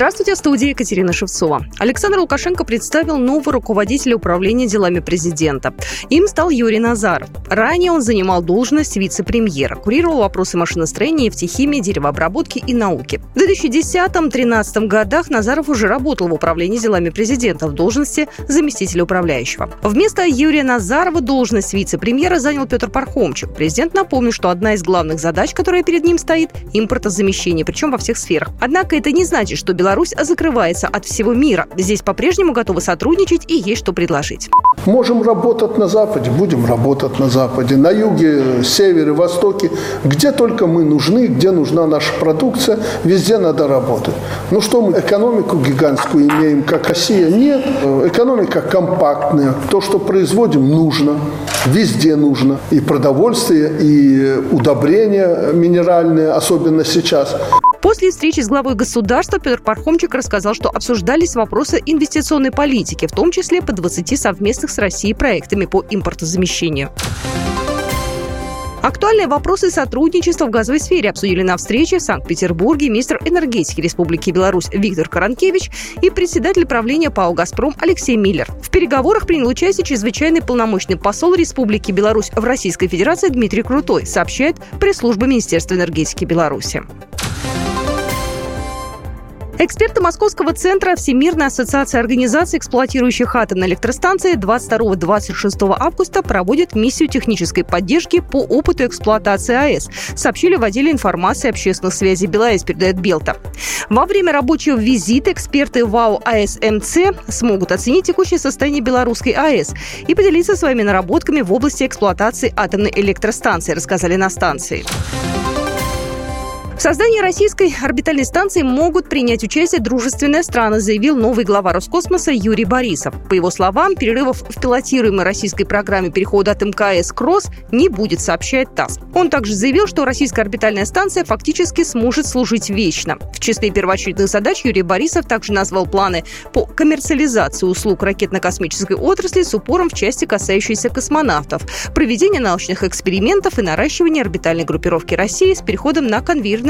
Здравствуйте, в студии Екатерина Шевцова. Александр Лукашенко представил нового руководителя управления делами президента. Им стал Юрий Назаров. Ранее он занимал должность вице-премьера, курировал вопросы машиностроения, нефтехимии, деревообработки и науки. В 2010-2013 годах Назаров уже работал в управлении делами президента в должности заместителя управляющего. Вместо Юрия Назарова должность вице-премьера занял Петр Пархомчик. Президент напомнил, что одна из главных задач, которая перед ним стоит – импортозамещение, причем во всех сферах. Однако это не значит, что что Беларусь закрывается от всего мира. Здесь по-прежнему готовы сотрудничать и есть что предложить. Можем работать на Западе, будем работать на Западе, на юге, севере, востоке. Где только мы нужны, где нужна наша продукция, везде надо работать. Ну что мы экономику гигантскую имеем, как Россия? Нет. Экономика компактная. То, что производим, нужно. Везде нужно. И продовольствие, и удобрения минеральные, особенно сейчас. После встречи с главой государства Петр Пархомчик рассказал, что обсуждались вопросы инвестиционной политики, в том числе по 20 совместных с Россией проектами по импортозамещению. Актуальные вопросы сотрудничества в газовой сфере обсудили на встрече в Санкт-Петербурге министр энергетики Республики Беларусь Виктор Каранкевич и председатель правления ПАО «Газпром» Алексей Миллер. В переговорах принял участие чрезвычайный полномочный посол Республики Беларусь в Российской Федерации Дмитрий Крутой, сообщает пресс-служба Министерства энергетики Беларуси. Эксперты Московского центра Всемирной ассоциации организаций, эксплуатирующих атомные электростанции 22-26 августа проводят миссию технической поддержки по опыту эксплуатации АЭС, сообщили в отделе информации общественных связей БелАЭС, передает Белта. Во время рабочего визита эксперты ВАУ АСМЦ смогут оценить текущее состояние белорусской АЭС и поделиться своими наработками в области эксплуатации атомной электростанции, рассказали на станции. В создании российской орбитальной станции могут принять участие дружественные страны, заявил новый глава Роскосмоса Юрий Борисов. По его словам, перерывов в пилотируемой российской программе перехода от МКС «Кросс» не будет, сообщает ТАСС. Он также заявил, что российская орбитальная станция фактически сможет служить вечно. В числе первоочередных задач Юрий Борисов также назвал планы по коммерциализации услуг ракетно-космической отрасли с упором в части, касающейся космонавтов, проведение научных экспериментов и наращивание орбитальной группировки России с переходом на конвейерный